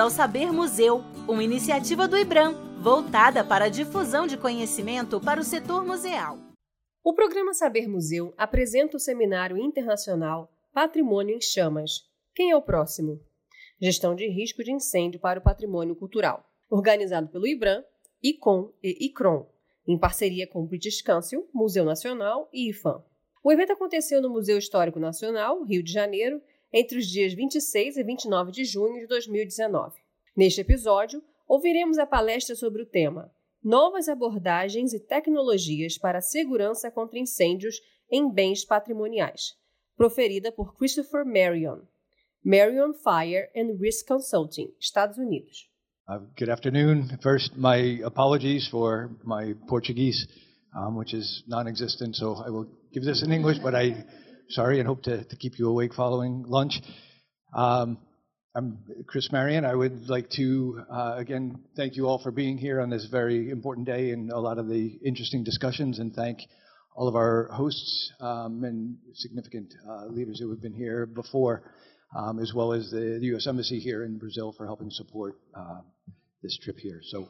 ao Saber Museu, uma iniciativa do IBRAM, voltada para a difusão de conhecimento para o setor museal. O programa Saber Museu apresenta o seminário internacional Patrimônio em Chamas. Quem é o próximo? Gestão de risco de incêndio para o patrimônio cultural, organizado pelo IBRAM, ICOM e ICRON, em parceria com o British Council, Museu Nacional e IFAM. O evento aconteceu no Museu Histórico Nacional, Rio de Janeiro, entre os dias 26 e 29 de junho de 2019. Neste episódio, ouviremos a palestra sobre o tema Novas abordagens e tecnologias para a segurança contra incêndios em bens patrimoniais, proferida por Christopher Marion, Marion Fire and Risk Consulting, Estados Unidos. Uh, good afternoon. First, my apologies for my Portuguese, um, which is non-existent, so I will give this in English, but I sorry and hope to, to keep you awake following lunch. Um, I'm Chris Marrion. I would like to uh, again thank you all for being here on this very important day and a lot of the interesting discussions, and thank all of our hosts um, and significant uh, leaders who have been here before, um, as well as the, the, U.S. Embassy here in Brazil for helping support uh, this trip here. So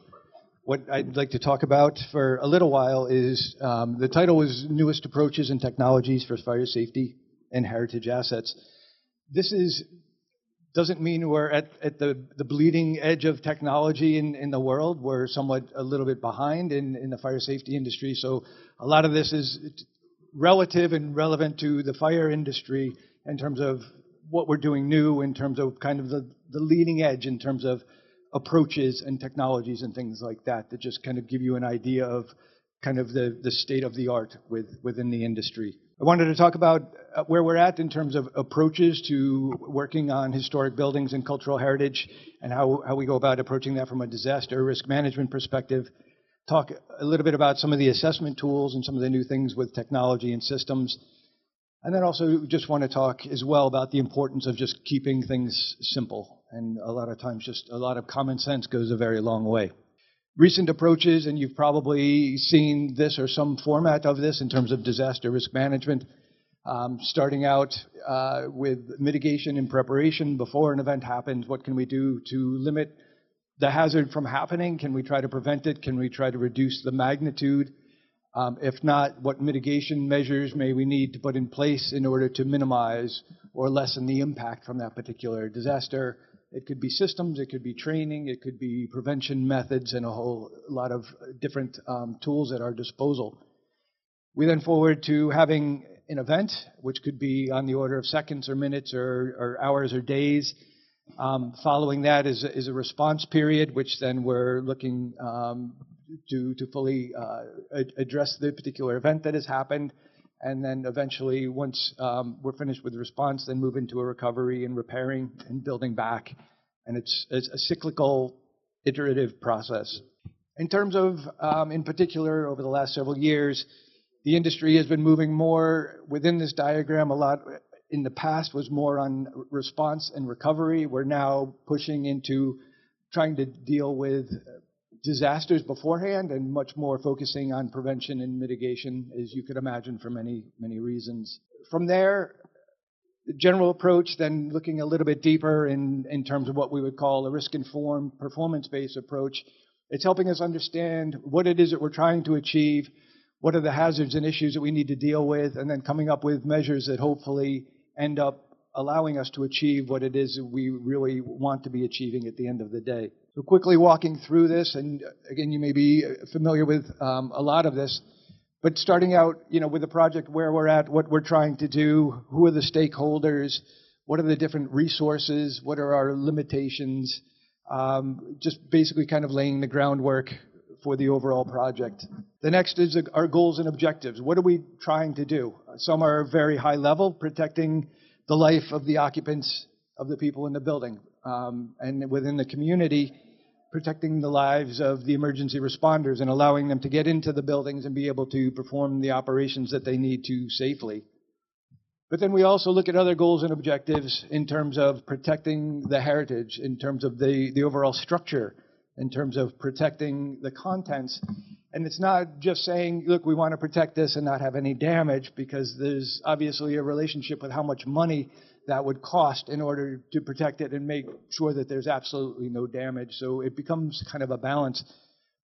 what I'd like to talk about for a little while is um, the title was Newest Approaches and Technologies for Fire Safety and Heritage Assets. This is doesn't mean we're at, at the, the bleeding edge of technology in, in the world. We're somewhat a little bit behind in, in the fire safety industry. So a lot of this is relative and relevant to the fire industry in terms of what we're doing new, in terms of kind of the, the leading edge, in terms of approaches and technologies and things like that that just kind of give you an idea of kind of the, the state of the art with, within the industry. I wanted to talk about uh, where we're at in terms of approaches to working on historic buildings and cultural heritage and how, how we go about approaching that from a disaster risk management perspective. Talk a little bit about some of the assessment tools and some of the new things with technology and systems. And then also just want to talk as well about the importance of just keeping things simple and a lot of times, just a lot of common sense goes a very long way. Recent approaches, and you've probably seen this or some format of this in terms of disaster risk management, um, starting out uh, with mitigation and preparation before an event happens. What can we do to limit the hazard from happening? Can we try to prevent it? Can we try to reduce the magnitude? Um, if not, what mitigation measures may we need to put in place in order to minimize or lessen the impact from that particular disaster? It could be systems, it could be training, it could be prevention methods, and a whole lot of different um, tools at our disposal. We then forward to having an event, which could be on the order of seconds or minutes or, or hours or days. Um, following that is, is, a response period, which then we're looking um, to, to fully uh, address the particular event that has happened and then eventually, once um, we're finished with response, then move into a recovery and repairing and building back. And it's, it's a cyclical, iterative process. In terms of, um, in particular, over the last several years, the industry has been moving more within this diagram. A lot in the past was more on response and recovery. We're now pushing into trying to deal with disasters beforehand and much more focusing on prevention and mitigation, as you could imagine, for many, many reasons. From there, the general approach, then looking a little bit deeper in, in terms of what we would call a risk informed, performance based approach. It's helping us understand what it is that we're trying to achieve, what are the hazards and issues that we need to deal with, and then coming up with measures that hopefully end up allowing us to achieve what it is that we really want to be achieving at the end of the day. So quickly walking through this, and again, you may be familiar with um, a lot of this, but starting out, you know, with the project where we're at, what we're trying to do, who are the stakeholders, what are the different resources, what are our limitations, um, just basically kind of laying the groundwork for the overall project. The next is our goals and objectives. What are we trying to do? Some are very high level, protecting the life of the occupants of the people in the building um, and within the community, protecting the lives of the emergency responders and allowing them to get into the buildings and be able to perform the operations that they need to safely. But then we also look at other goals and objectives in terms of protecting the heritage, in terms of the, the overall structure, in terms of protecting the contents. And it's not just saying, look, we want to protect this and not have any damage, because there's obviously a relationship with how much money that would cost in order to protect it and make sure that there's absolutely no damage. So it becomes kind of a balance.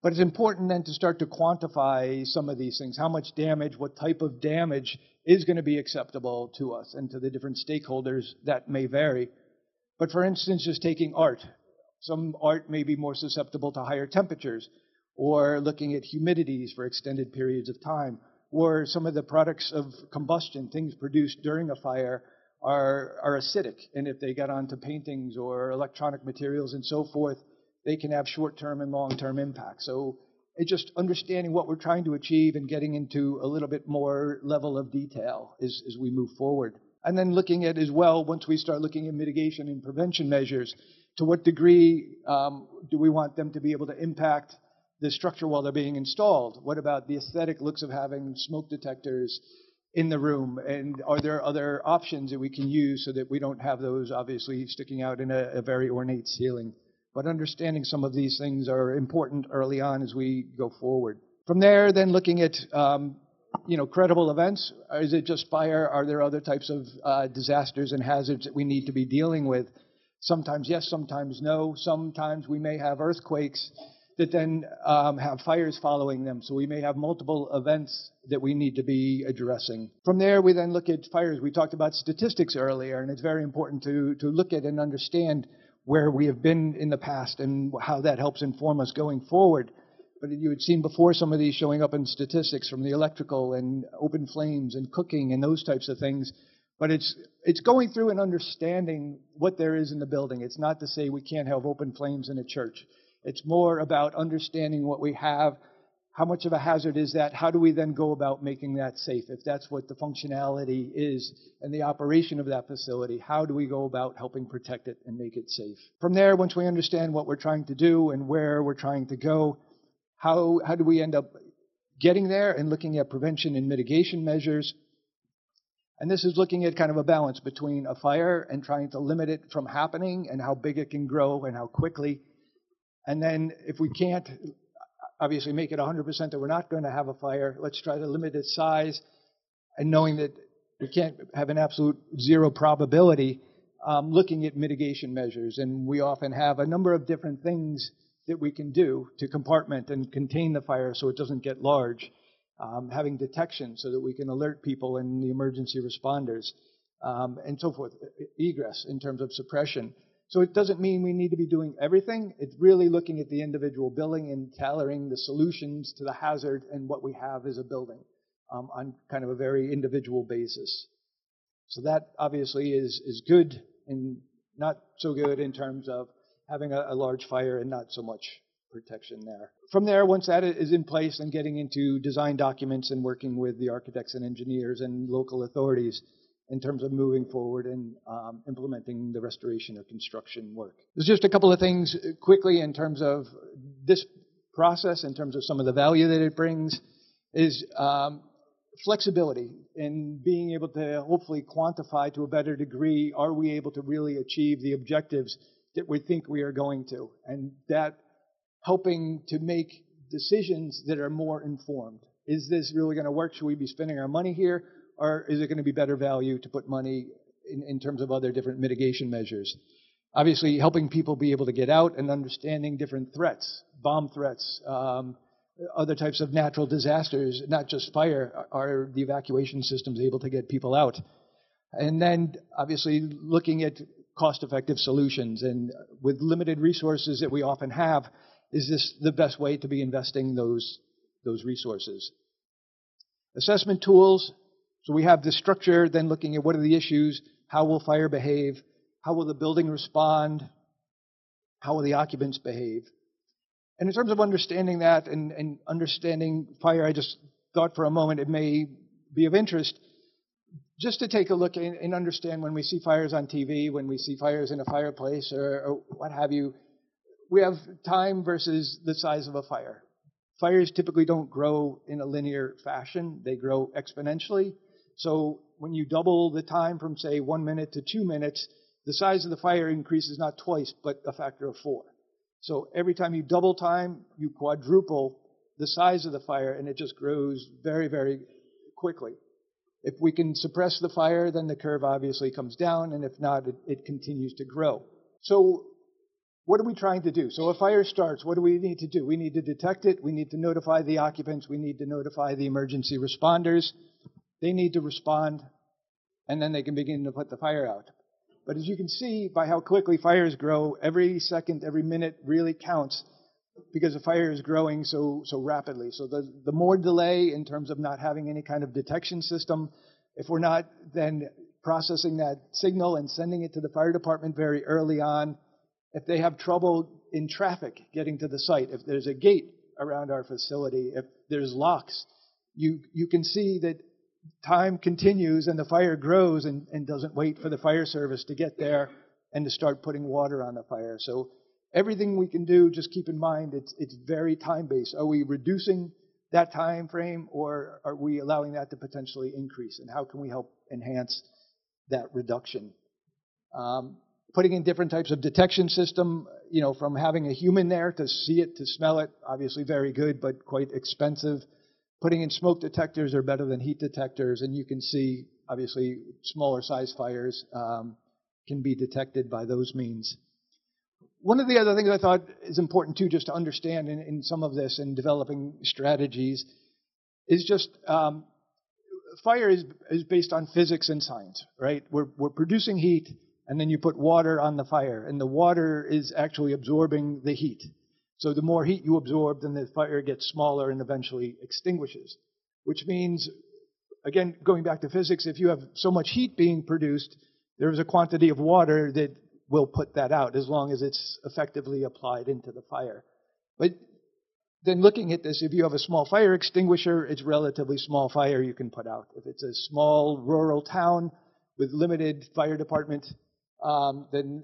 But it's important then to start to quantify some of these things. How much damage, what type of damage is going to be acceptable to us and to the different stakeholders that may vary. But for instance, just taking art. Some art may be more susceptible to higher temperatures, or looking at humidities for extended periods of time, or some of the products of combustion, things produced during a fire, are, are acidic. And if they get onto paintings or electronic materials and so forth, they can have short term and long term impacts. So it's just understanding what we're trying to achieve and getting into a little bit more level of detail as, as we move forward. And then looking at as well, once we start looking at mitigation and prevention measures, to what degree um, do we want them to be able to impact the structure while they're being installed? What about the aesthetic looks of having smoke detectors in the room? And are there other options that we can use so that we don't have those obviously sticking out in a, a very ornate ceiling? But understanding some of these things are important early on as we go forward. From there, then looking at um, you know, credible events? Is it just fire? Are there other types of uh, disasters and hazards that we need to be dealing with? Sometimes yes, sometimes no. Sometimes we may have earthquakes that then um, have fires following them. So we may have multiple events that we need to be addressing. From there, we then look at fires. We talked about statistics earlier, and it's very important to, to look at and understand where we have been in the past and how that helps inform us going forward. But you had seen before some of these showing up in statistics from the electrical and open flames and cooking and those types of things. But it's it's going through and understanding what there is in the building. It's not to say we can't have open flames in a church. It's more about understanding what we have. How much of a hazard is that? How do we then go about making that safe? If that's what the functionality is and the operation of that facility, how do we go about helping protect it and make it safe? From there, once we understand what we're trying to do and where we're trying to go, how, how do we end up getting there and looking at prevention and mitigation measures? And this is looking at kind of a balance between a fire and trying to limit it from happening and how big it can grow and how quickly. And then if we can't obviously make it 100% that we're not going to have a fire, let's try to limit its size and knowing that we can't have an absolute zero probability, um, looking at mitigation measures. And we often have a number of different things that we can do to compartment and contain the fire so it doesn't get large. Um, having detection so that we can alert people and the emergency responders, um, and so forth. Egress in terms of suppression. So it doesn't mean we need to be doing everything. It's really looking at the individual building and tailoring the solutions to the hazard and what we have as a building um, on kind of a very individual basis. So that obviously is is good and not so good in terms of having a, a large fire and not so much protection there. From there, once that is in place, and getting into design documents and working with the architects and engineers and local authorities in terms of moving forward and um, implementing the restoration or construction work. There's just a couple of things quickly in terms of this process, in terms of some of the value that it brings, is um, flexibility in being able to hopefully quantify to a better degree are we able to really achieve the objectives that we think we are going to, and that helping to make decisions that are more informed. Is this really going to work? Should we be spending our money here? Or is it going to be better value to put money in, in terms of other different mitigation measures? Obviously, helping people be able to get out and understanding different threats, bomb threats, um, other types of natural disasters, not just fire, are the evacuation systems able to get people out? And then obviously looking at cost effective solutions. And with limited resources that we often have, is this the best way to be investing those, those resources? Assessment tools. So we have the structure, then looking at what are the issues, how will fire behave, how will the building respond, how will the occupants behave. And in terms of understanding that and, and understanding fire, I just thought for a moment it may be of interest just to take a look and, and, understand when we see fires on TV, when we see fires in a fireplace or, or what have you, we have time versus the size of a fire. Fires typically don't grow in a linear fashion, they grow exponentially. So when you double the time from, say, one minute to two minutes, the size of the fire increases not twice, but a factor of four. So every time you double time, you quadruple the size of the fire, and it just grows very, very quickly. If we can suppress the fire, then the curve obviously comes down, and if not, it, it continues to grow. So what are we trying to do? So a fire starts, what do we need to do? We need to detect it, we need to notify the occupants, we need to notify the emergency responders. They need to respond, and then they can begin to put the fire out. But as you can see by how quickly fires grow, every second, every minute really counts because the fire is growing so, so rapidly. So the, the more delay in terms of not having any kind of detection system, if we're not then processing that signal and sending it to the fire department very early on, if they have trouble in traffic getting to the site, if there's a gate around our facility, if there's locks, you, you can see that time continues and the fire grows and, and doesn't wait for the fire service to get there and to start putting water on the fire. So everything we can do, just keep in mind it's, it's very time based. Are we reducing that time frame or are we allowing that to potentially increase? And how can we help enhance that reduction? Um, putting in different types of detection system, you know, from having a human there to see it, to smell it, obviously very good, but quite expensive. Putting in smoke detectors are better than heat detectors, and you can see, obviously, smaller size fires um, can be detected by those means. One of the other things I thought is important too, just to understand in, in some of this and developing strategies, is just um, fire is, is based on physics and science, right? We're, we're producing heat, and then you put water on the fire, and the water is actually absorbing the heat. So the more heat you absorb, then the fire gets smaller and eventually extinguishes. Which means, again, going back to physics, if you have so much heat being produced, there's a quantity of water that will put that out as long as it's effectively applied into the fire. But then looking at this, if you have a small fire extinguisher, it's relatively small fire you can put out. If it's a small rural town with limited fire department, um, then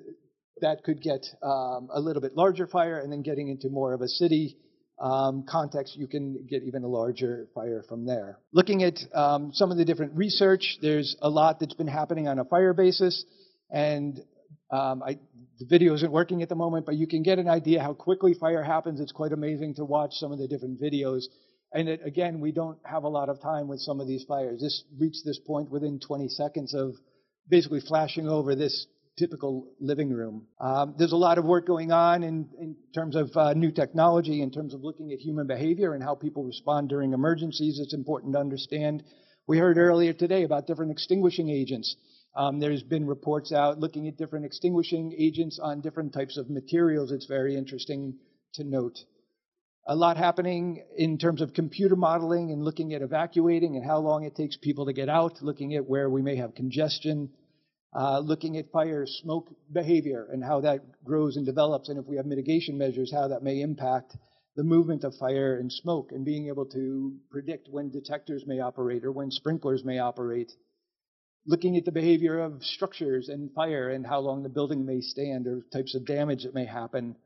that could get um, a little bit larger fire, and then getting into more of a city um, context, you can get even a larger fire from there. Looking at um, some of the different research, there's a lot that's been happening on a fire basis, and um, I, the video isn't working at the moment, but you can get an idea how quickly fire happens. It's quite amazing to watch some of the different videos. And it, again, we don't have a lot of time with some of these fires. This reached this point within 20 seconds of basically flashing over this typical living room. Um, there's a lot of work going on in, in terms of uh, new technology, in terms of looking at human behavior and how people respond during emergencies. It's important to understand. We heard earlier today about different extinguishing agents. Um, there's been reports out looking at different extinguishing agents on different types of materials. It's very interesting to note. A lot happening in terms of computer modeling and looking at evacuating and how long it takes people to get out, looking at where we may have congestion, uh, looking at fire smoke behavior and how that grows and develops, and if we have mitigation measures, how that may impact the movement of fire and smoke, and being able to predict when detectors may operate or when sprinklers may operate looking at the behavior of structures and fire and how long the building may stand or types of damage that may happen.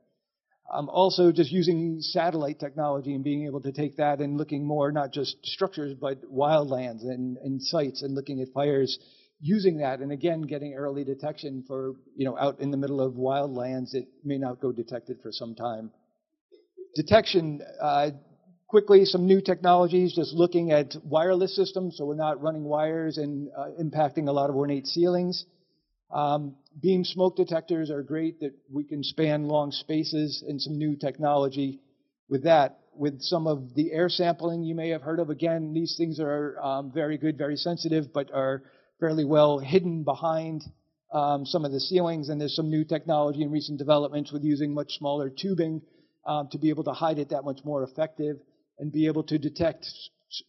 Um, also, just using satellite technology and being able to take that and looking more not just structures but wildlands and, and sites and looking at fires using that and again getting early detection for you know out in the middle of wildlands it may not go detected for some time detection uh, quickly some new technologies, just looking at wireless systems, so we're not running wires and uh, impacting a lot of ornate ceilings. Um, beam smoke detectors are great that we can span long spaces and some new technology with that. With some of the air sampling you may have heard of, again, these things are um, very good, very sensitive, but are fairly well hidden behind um, some of the ceilings. And there's some new technology and recent developments with using much smaller tubing um, to be able to hide it that much more effective and be able to detect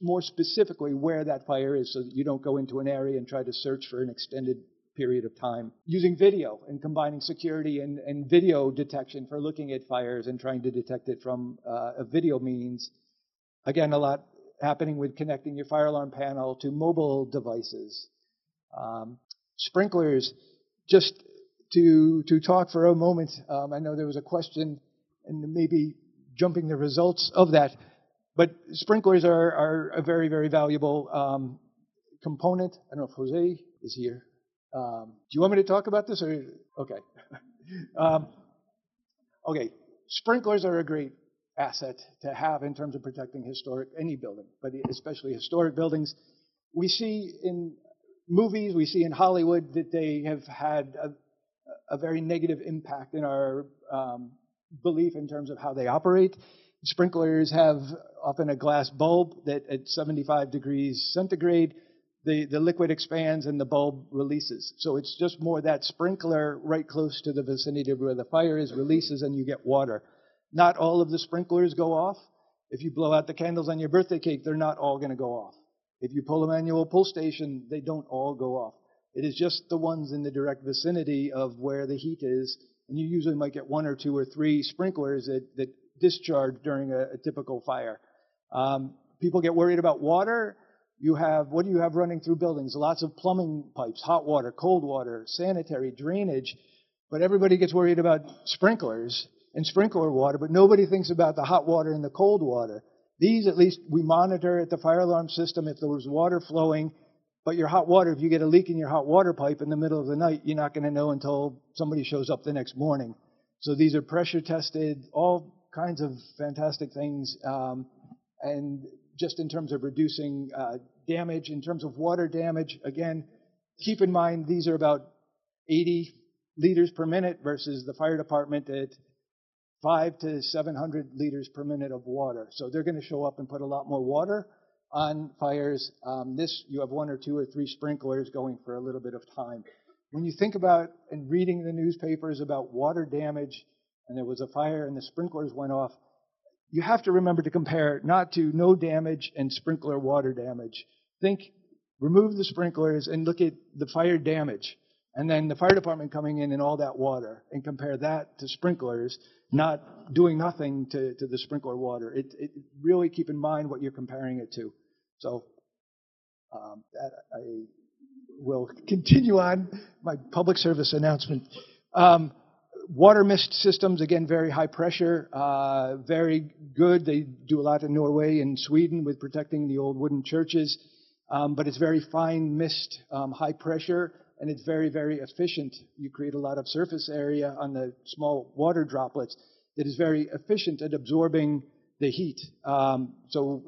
more specifically where that fire is so that you don't go into an area and try to search for an extended period of time. Using video and combining security and, and video detection for looking at fires and trying to detect it from uh, a video means. Again, a lot happening with connecting your fire alarm panel to mobile devices. Um, sprinklers, just to, to talk for a moment, um, I know there was a question and maybe jumping the results of that. But sprinklers are, are a very, very valuable um, component. I don't know if Jose is here. Um, do you want me to talk about this? Or okay, um, okay. Sprinklers are a great asset to have in terms of protecting historic any building, but especially historic buildings. we see in movies, we see in Hollywood that they have had a, a very negative impact in our um, belief in terms of how they operate. Sprinklers have often a glass bulb that at 75 degrees centigrade, the, the liquid expands and the bulb releases. So it's just more that sprinkler right close to the vicinity of where the fire is releases and you get water. Not all of the sprinklers go off. If you blow out the candles on your birthday cake, they're not all going to go off. If you pull a manual pull station, they don't all go off. It is just the ones in the direct vicinity of where the heat is, and you usually might get one or two or three sprinklers that, that discharge during a, a typical fire. Um, people get worried about water. You have, what do you have running through buildings? Lots of plumbing pipes, hot water, cold water, sanitary, drainage. But everybody gets worried about sprinklers and sprinkler water, but nobody thinks about the hot water and the cold water. These, at least, we monitor at the fire alarm system if there was water flowing. But your hot water, if you get a leak in your hot water pipe in the middle of the night, you're not going to know until somebody shows up the next morning. So these are pressure tested, all kinds of fantastic things. Um, and just in terms of reducing uh, damage, in terms of water damage, again, keep in mind these are about 80 liters per minute versus the fire department at five to 700 liters per minute of water. So they're going to show up and put a lot more water on fires. Um, this, you have one or two or three sprinklers going for a little bit of time. When you think about and reading the newspapers about water damage, and there was a fire and the sprinklers went off, you have to remember to compare not to no damage and sprinkler water damage. Think, remove the sprinklers and look at the fire damage. And then the fire department coming in and all that water and compare that to sprinklers, not doing nothing to, to the sprinkler water. It, it really keep in mind what you're comparing it to. So um, I will continue on my public service announcement. Um, water mist systems, again, very high pressure, uh, very good. They do a lot in Norway and Sweden with protecting the old wooden churches. Um, but it's very fine mist, um, high pressure, and it's very, very efficient. You create a lot of surface area on the small water droplets that is very efficient at absorbing the heat. Um, so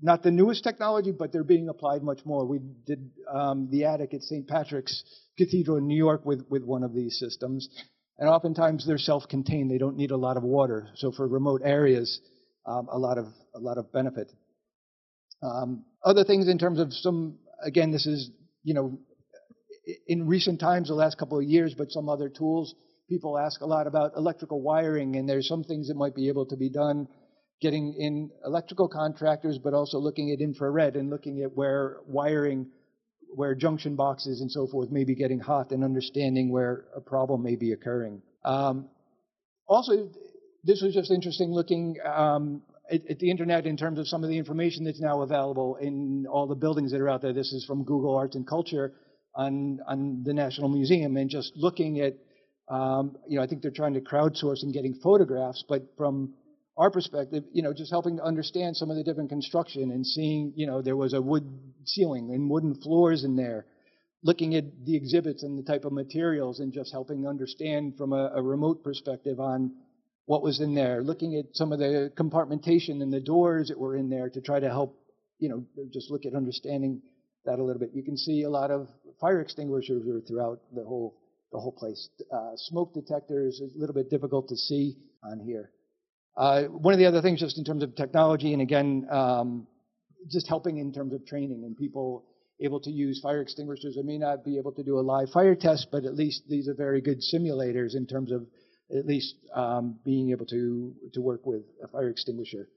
not the newest technology, but they're being applied much more. We did um, the attic at St. Patrick's Cathedral in New York with, with one of these systems. And oftentimes they're self-contained. They don't need a lot of water. So for remote areas, um, a lot of a lot of benefit. Um, other things in terms of some, again, this is you know, in recent times, the last couple of years, but some other tools. People ask a lot about electrical wiring, and there's some things that might be able to be done getting in electrical contractors, but also looking at infrared and looking at where wiring where junction boxes and so forth may be getting hot and understanding where a problem may be occurring. Um, also, this was just interesting looking um, at, at, the internet in terms of some of the information that's now available in all the buildings that are out there. This is from Google Arts and Culture on, on the National Museum and just looking at, um, you know, I think they're trying to crowdsource and getting photographs, but from our perspective, you know, just helping to understand some of the different construction and seeing, you know, there was a wood ceiling and wooden floors in there, looking at the exhibits and the type of materials and just helping understand from a, a remote perspective on what was in there, looking at some of the compartmentation and the doors that were in there to try to help, you know, just look at understanding that a little bit. You can see a lot of fire extinguishers are throughout the whole the whole place. Uh, smoke detectors is a little bit difficult to see on here. Uh, one of the other things, just in terms of technology, and again, um, just helping in terms of training and people able to use fire extinguishers. I may not be able to do a live fire test, but at least these are very good simulators in terms of at least um, being able to to work with a fire extinguisher.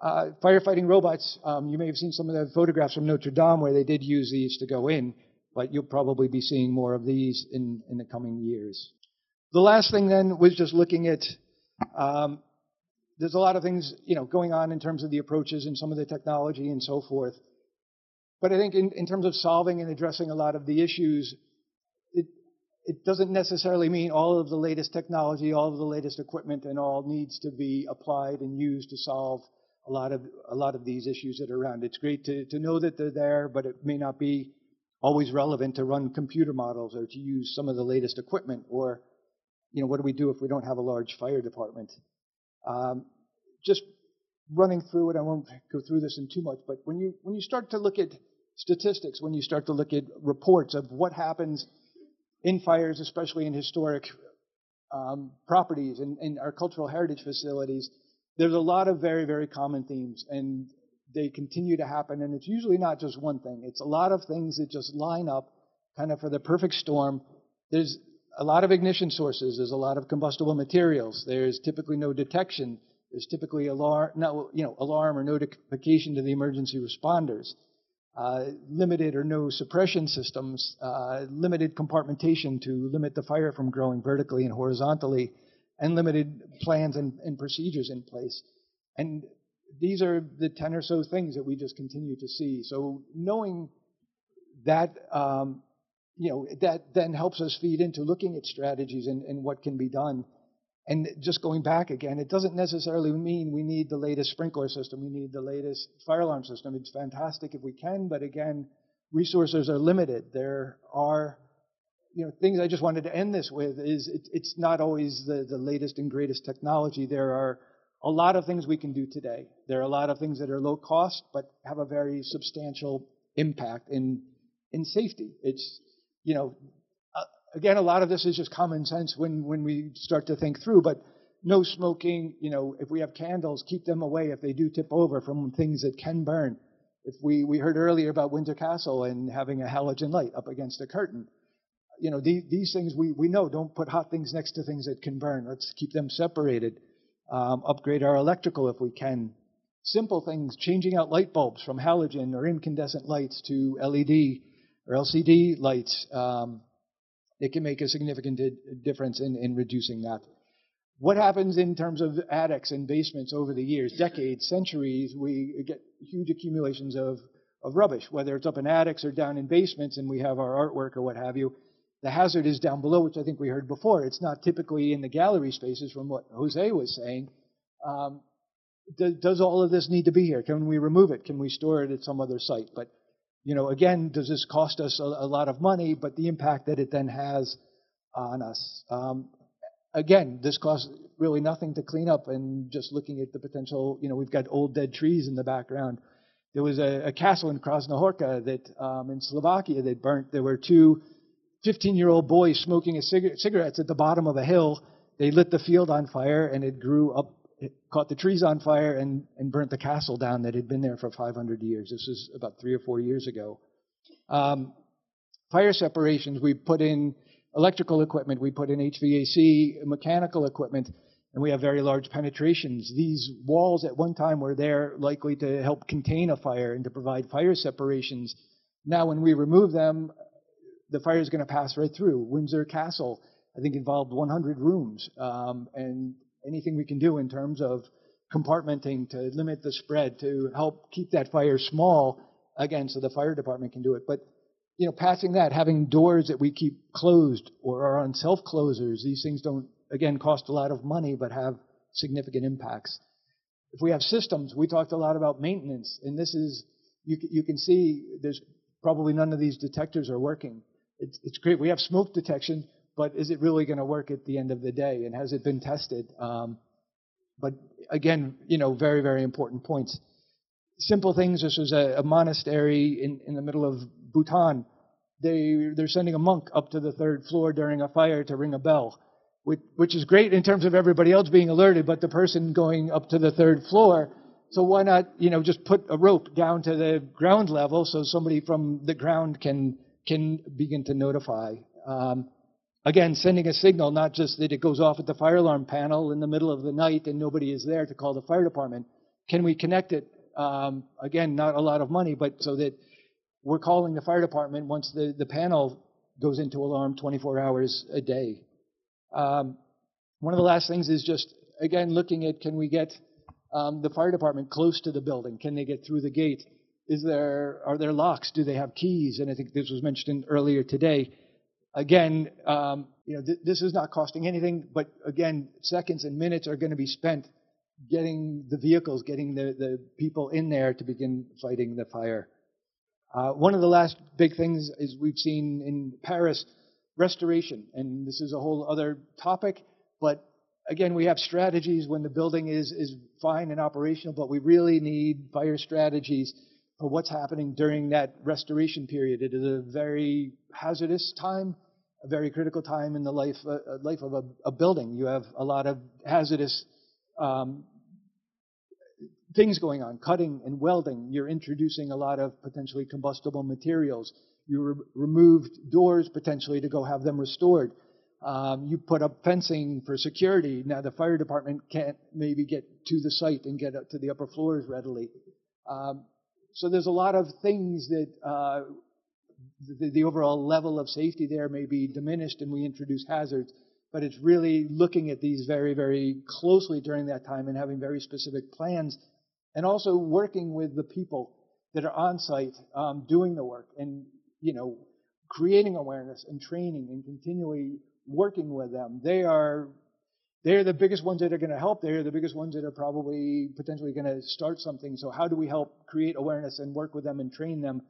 Uh, firefighting robots. Um, you may have seen some of the photographs from Notre Dame where they did use these to go in, but you'll probably be seeing more of these in in the coming years. The last thing then was just looking at um, there's a lot of things, you know, going on in terms of the approaches and some of the technology and so forth. But I think in, in terms of solving and addressing a lot of the issues, it, it doesn't necessarily mean all of the latest technology, all of the latest equipment, and all needs to be applied and used to solve a lot of a lot of these issues that are around. It's great to, to know that they're there, but it may not be always relevant to run computer models or to use some of the latest equipment or you know what do we do if we don't have a large fire department um, just running through it, I won't go through this in too much, but when you when you start to look at statistics when you start to look at reports of what happens in fires, especially in historic um, properties and, and our cultural heritage facilities. There's a lot of very, very common themes, and they continue to happen. And it's usually not just one thing, it's a lot of things that just line up kind of for the perfect storm. There's a lot of ignition sources, there's a lot of combustible materials, there's typically no detection. There's typically alarm, no, you know, alarm or notification to the emergency responders. Uh, limited or no suppression systems, uh, limited compartmentation to limit the fire from growing vertically and horizontally, and limited plans and, and procedures in place. And these are the 10 or so things that we just continue to see. So knowing that, um, you know, that then helps us feed into looking at strategies and, and what can be done. And just going back again, it doesn't necessarily mean we need the latest sprinkler system, we need the latest fire alarm system. It's fantastic if we can, but again, resources are limited. There are, you know, things I just wanted to end this with is it, it's not always the, the latest and greatest technology. There are a lot of things we can do today. There are a lot of things that are low cost, but have a very substantial impact in in safety. It's you know uh, again, a lot of this is just common sense when, when we start to think through, but no smoking, you know, if we have candles, keep them away if they do tip over from things that can burn. If we, we heard earlier about Windsor Castle and having a halogen light up against a curtain, you know, these, these things we, we know don't put hot things next to things that can burn. Let's keep them separated. Um, upgrade our electrical if we can. Simple things, changing out light bulbs from halogen or incandescent lights to LED or LCD lights. Um, it can make a significant difference in, in reducing that. What happens in terms of attics and basements over the years, decades, centuries? We get huge accumulations of, of rubbish, whether it's up in attics or down in basements, and we have our artwork or what have you. The hazard is down below, which I think we heard before. It's not typically in the gallery spaces, from what Jose was saying. Um, does, does all of this need to be here? Can we remove it? Can we store it at some other site? But you know, again, does this cost us a, a lot of money? But the impact that it then has on us. Um, again, this costs really nothing to clean up, and just looking at the potential, you know, we've got old dead trees in the background. There was a, a castle in Krasna that um, in Slovakia that burnt. There were two 15-year-old boy smoking cigarette, cigarettes at the bottom of a hill. They lit the field on fire, and it grew up it caught the trees on fire and, and burnt the castle down that had been there for 500 years. This was about three or four years ago. Um, fire separations, we put in electrical equipment, we put in HVAC, mechanical equipment, and we have very large penetrations. These walls at one time were there likely to help contain a fire and to provide fire separations. Now, when we remove them, the fire is going to pass right through. Windsor Castle, I think, involved 100 rooms, um, and anything we can do in terms of compartmenting to limit the spread to help keep that fire small again so the fire department can do it. But you know passing that having doors that we keep closed or are on self closers these things don't again cost a lot of money but have significant impacts. If we have systems we talked a lot about maintenance and this is you, you can see there's probably none of these detectors are working it's, it's great we have smoke detection but is it really going to work at the end of the day? And has it been tested? Um, but again, you know, very, very important points. Simple things. This was a, a monastery in, in the middle of Bhutan. They, they're sending a monk up to the third floor during a fire to ring a bell, which, which is great in terms of everybody else being alerted, but the person going up to the third floor so why not, you know, just put a rope down to the ground level so somebody from the ground can can begin to notify. Um, Again, sending a signal, not just that it goes off at the fire alarm panel in the middle of the night and nobody is there to call the fire department. Can we connect it? Um, again, not a lot of money, but so that we're calling the fire department once the, the panel goes into alarm 24 hours a day. Um, one of the last things is just, again, looking at can we get um, the fire department close to the building? Can they get through the gate? Is there, are there locks? Do they have keys? And I think this was mentioned earlier today. Again, um, you know, th- this is not costing anything, but again, seconds and minutes are going to be spent getting the vehicles, getting the, the people in there to begin fighting the fire. Uh, one of the last big things is we've seen in Paris restoration, and this is a whole other topic, but again, we have strategies when the building is, is fine and operational, but we really need fire strategies for what's happening during that restoration period. It is a very hazardous time, a very critical time in the life, uh, life of a, a, building. You have a lot of hazardous um, things going on, cutting and welding. You're introducing a lot of potentially combustible materials. You re- removed doors potentially to go have them restored. Um, you put up fencing for security. Now the fire department can't maybe get to the site and get up to the upper floors readily. Um, so there's a lot of things that uh, the, the, overall level of safety there may be diminished and we introduce hazards. But it's really looking at these very, very closely during that time and having very specific plans and also working with the people that are on site um, doing the work and, you know, creating awareness and training and continually working with them. They are they're the biggest ones that are going to help. They're the biggest ones that are probably potentially going to start something. So how do we help create awareness and work with them and train them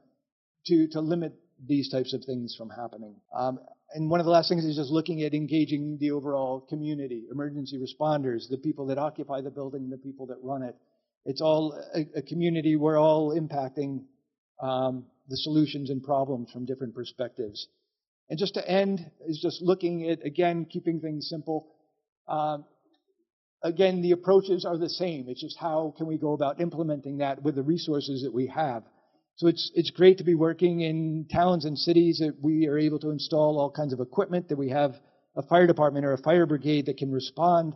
to to limit these types of things from happening? Um, and one of the last things is just looking at engaging the overall community, emergency responders, the people that occupy the building, the people that run it. It's all a, a community. We're all impacting um, the solutions and problems from different perspectives. And just to end is just looking at, again, keeping things simple. Um, again, the approaches are the same. It's just how can we go about implementing that with the resources that we have. So it's, it's great to be working in towns and cities that we are able to install all kinds of equipment, that we have a fire department or a fire brigade that can respond.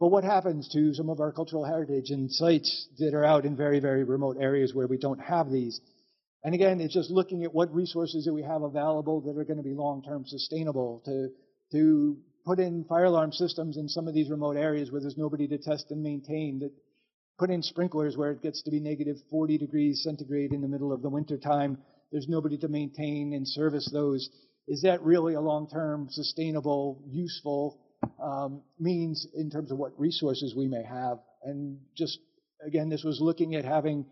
But what happens to some of our cultural heritage and sites that are out in very, very remote areas where we don't have these? And again, it's just looking at what resources that we have available that are going to be long-term sustainable to, to put in fire alarm systems in some of these remote areas where there's nobody to test and maintain, that put in sprinklers where it gets to be negative 40 degrees centigrade in the middle of the winter time. There's nobody to maintain and service those. Is that really a long-term, sustainable, useful um, means in terms of what resources we may have? And just again, this was looking at having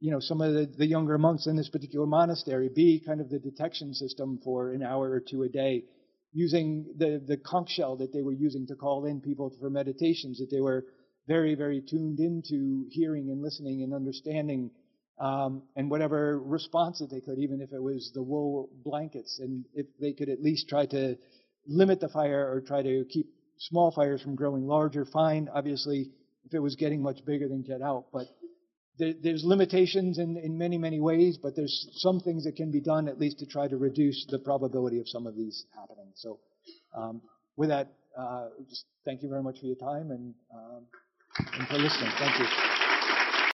you know, some of the, the younger monks in this particular monastery be kind of the detection system for an hour or two a day, using the, the conch shell that they were using to call in people for meditations, that they were very, very tuned into hearing and listening and understanding, um, and whatever response that they could, even if it was the wool blankets, and if they could at least try to limit the fire or try to keep small fires from growing larger, fine. Obviously, if it was getting much bigger, then get out. But there, there's limitations in, in many, many ways, but there's some things that can be done at least to try to reduce the probability of some of these happening. So, um, with that, uh, just thank you very much for your time and, um, and for listening. Thank you.